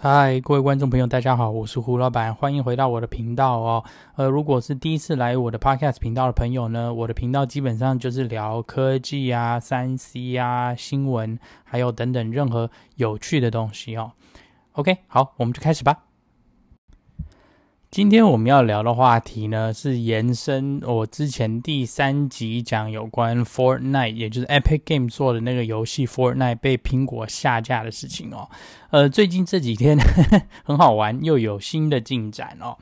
嗨，各位观众朋友，大家好，我是胡老板，欢迎回到我的频道哦。呃，如果是第一次来我的 Podcast 频道的朋友呢，我的频道基本上就是聊科技啊、三 C 啊、新闻，还有等等任何有趣的东西哦。OK，好，我们就开始吧。今天我们要聊的话题呢，是延伸我之前第三集讲有关 Fortnite，也就是 Epic Game 做的那个游戏 Fortnite 被苹果下架的事情哦。呃，最近这几天呵 呵很好玩，又有新的进展哦。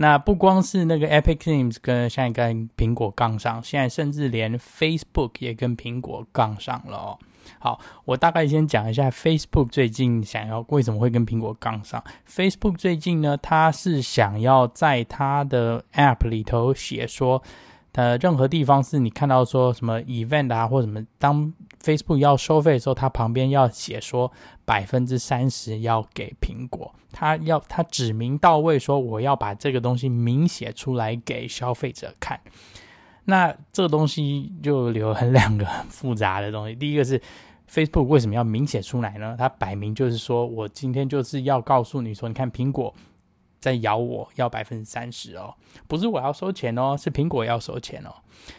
那不光是那个 Epic Games 跟现在跟苹果杠上，现在甚至连 Facebook 也跟苹果杠上了哦。好，我大概先讲一下 Facebook 最近想要为什么会跟苹果杠上。Facebook 最近呢，它是想要在它的 App 里头写说，呃，任何地方是你看到说什么 Event 啊或什么，当 Facebook 要收费的时候，它旁边要写说百分之三十要给苹果，它要它指名到位说我要把这个东西明写出来给消费者看。那这个东西就留很两个很复杂的东西。第一个是 Facebook 为什么要明写出来呢？它摆明就是说我今天就是要告诉你说，你看苹果在咬我要百分之三十哦，不是我要收钱哦，是苹果要收钱哦。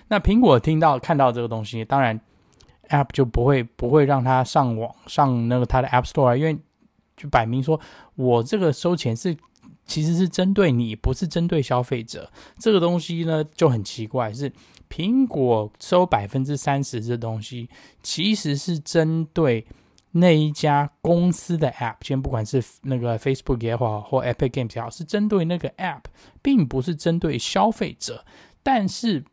那苹果听到看到这个东西，当然 App 就不会不会让它上网上那个它的 App Store，因为就摆明说我这个收钱是。其实是针对你，不是针对消费者。这个东西呢就很奇怪，是苹果收百分之三十这东西，其实是针对那一家公司的 App，先不管是那个 Facebook 也好，或 Epic Games 也好，是针对那个 App，并不是针对消费者。但是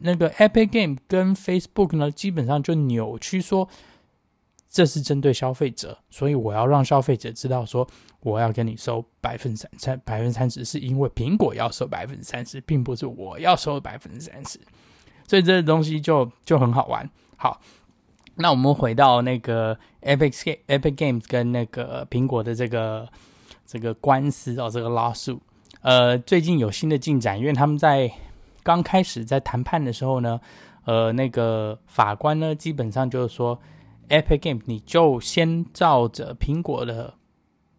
那个 Epic Game 跟 Facebook 呢，基本上就扭曲说。这是针对消费者，所以我要让消费者知道，说我要跟你收百分之三三百分之三十，是因为苹果要收百分之三十，并不是我要收百分之三十，所以这个东西就就很好玩。好，那我们回到那个 Epic Epic Game 跟那个苹果的这个这个官司哦，这个 lawsuit，呃，最近有新的进展，因为他们在刚开始在谈判的时候呢，呃，那个法官呢，基本上就是说。，Epic Game 你就先照着苹果的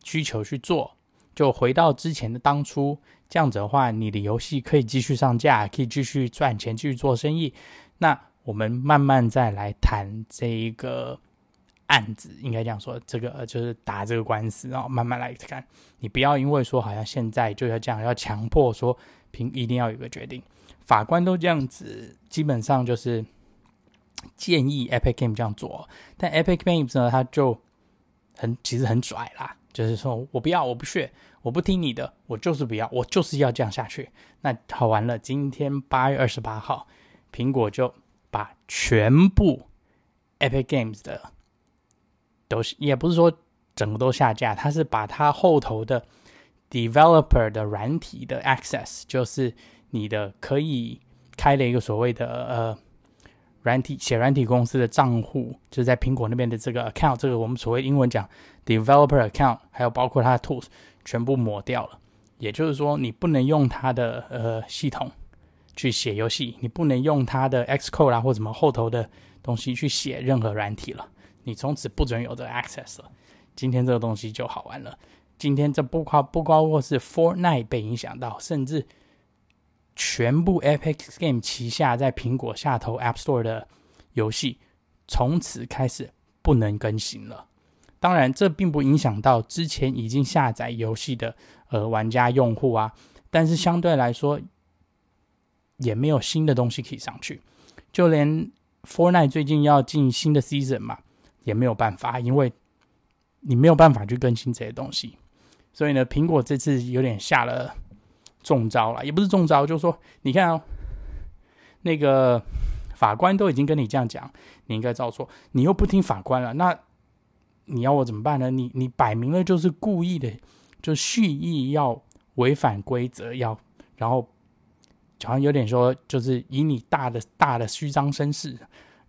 需求去做，就回到之前的当初，这样子的话，你的游戏可以继续上架，可以继续赚钱，继续做生意。那我们慢慢再来谈这一个案子，应该这样说，这个就是打这个官司，然后慢慢来看。你不要因为说好像现在就要这样，要强迫说苹一定要有个决定，法官都这样子，基本上就是。建议 Epic Games 这样做，但 Epic Games 呢，他就很其实很拽啦，就是说我不要，我不屑，我不听你的，我就是不要，我就是要这样下去。那好完了，今天八月二十八号，苹果就把全部 Epic Games 的都是，也不是说整个都下架，他是把它后头的 Developer 的软体的 Access，就是你的可以开了一个所谓的呃。软体写软体公司的账户，就在苹果那边的这个 account，这个我们所谓英文讲 developer account，还有包括它的 tools，全部抹掉了。也就是说，你不能用它的呃系统去写游戏，你不能用它的 Xcode 啊或什么后头的东西去写任何软体了。你从此不准有这个 access 了。今天这个东西就好玩了。今天这不包不包括是 Fortnite 被影响到，甚至。全部 Epic Game 旗下在苹果下头 App Store 的游戏，从此开始不能更新了。当然，这并不影响到之前已经下载游戏的呃玩家用户啊。但是相对来说，也没有新的东西可以上去。就连 Fortnite 最近要进新的 Season 嘛，也没有办法，因为你没有办法去更新这些东西。所以呢，苹果这次有点下了。中招了，也不是中招，就是说，你看哦，那个法官都已经跟你这样讲，你应该照做，你又不听法官了，那你要我怎么办呢？你你摆明了就是故意的，就蓄意要违反规则，要然后好像有点说，就是以你大的大的虚张声势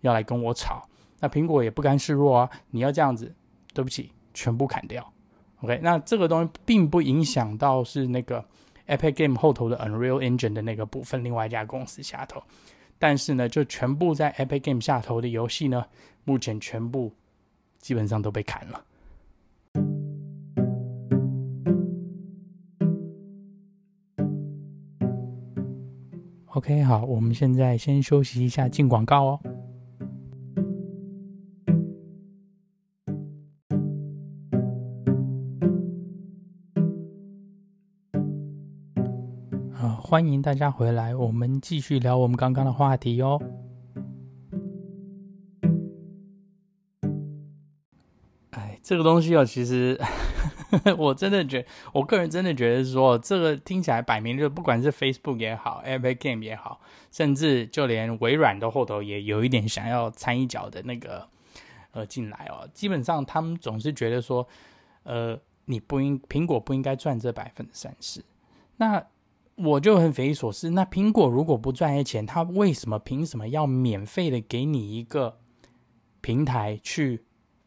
要来跟我吵，那苹果也不甘示弱啊，你要这样子，对不起，全部砍掉，OK，那这个东西并不影响到是那个。Epic Game 后头的 Unreal Engine 的那个部分，另外一家公司下头。但是呢，就全部在 Epic Game 下头的游戏呢，目前全部基本上都被砍了。OK，好，我们现在先休息一下，进广告哦。欢迎大家回来，我们继续聊我们刚刚的话题哦。哎，这个东西哦，其实。我真的觉得，我个人真的觉得说，这个听起来摆明就不管是 Facebook 也好，Epic Game 也好，甚至就连微软的后头也有一点想要掺一脚的那个呃进来哦。基本上他们总是觉得说，呃，你不应苹果不应该赚这百分之三十。那我就很匪夷所思，那苹果如果不赚些钱，他为什么凭什么要免费的给你一个平台去？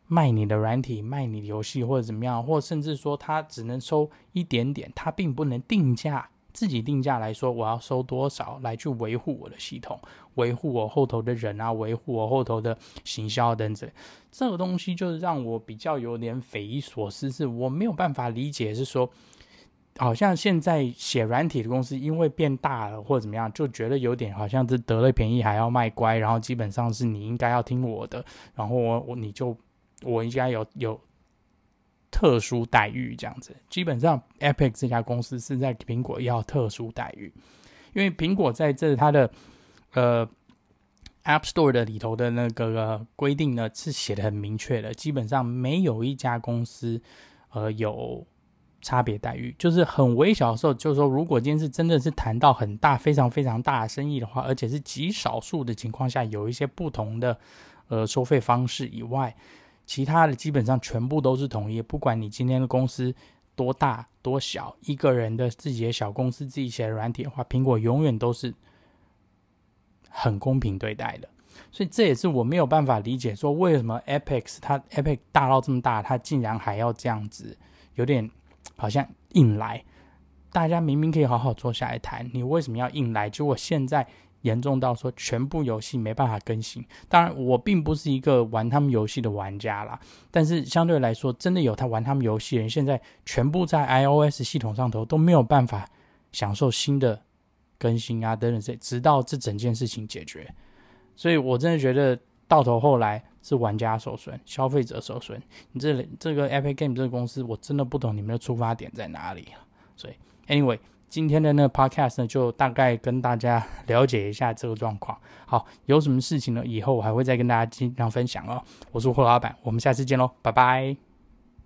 卖你的软体，卖你的游戏，或者怎么样，或甚至说他只能收一点点，他并不能定价，自己定价来说，我要收多少来去维护我的系统，维护我后头的人啊，维护我后头的行销等等，这个东西就是让我比较有点匪夷所思，是我没有办法理解，是说好像现在写软体的公司因为变大了或者怎么样，就觉得有点好像是得了便宜还要卖乖，然后基本上是你应该要听我的，然后我我你就。我应该有有特殊待遇这样子，基本上 Epic 这家公司是在苹果要特殊待遇，因为苹果在这它的呃 App Store 的里头的那个规定呢是写的很明确的，基本上没有一家公司呃有差别待遇，就是很微小的时候，就是说如果今天是真的是谈到很大非常非常大的生意的话，而且是极少数的情况下有一些不同的呃收费方式以外。其他的基本上全部都是统一，不管你今天的公司多大多小，一个人的自己的小公司自己写的软体的话，苹果永远都是很公平对待的。所以这也是我没有办法理解，说为什么 Epic 它 Epic 大到这么大，它竟然还要这样子，有点好像硬来。大家明明可以好好坐下来谈，你为什么要硬来？结果现在。严重到说全部游戏没办法更新。当然，我并不是一个玩他们游戏的玩家啦。但是相对来说，真的有他玩他们游戏人，现在全部在 iOS 系统上头都没有办法享受新的更新啊等等这，直到这整件事情解决。所以我真的觉得到头后来是玩家受损，消费者受损。你这里这个 Epic Game 这个公司，我真的不懂你们的出发点在哪里。所以，anyway。今天的那个 podcast 呢，就大概跟大家 了解一下这个状况。好，有什么事情呢？以后我还会再跟大家经常分享哦。我是霍老板，我们下次见喽，拜拜。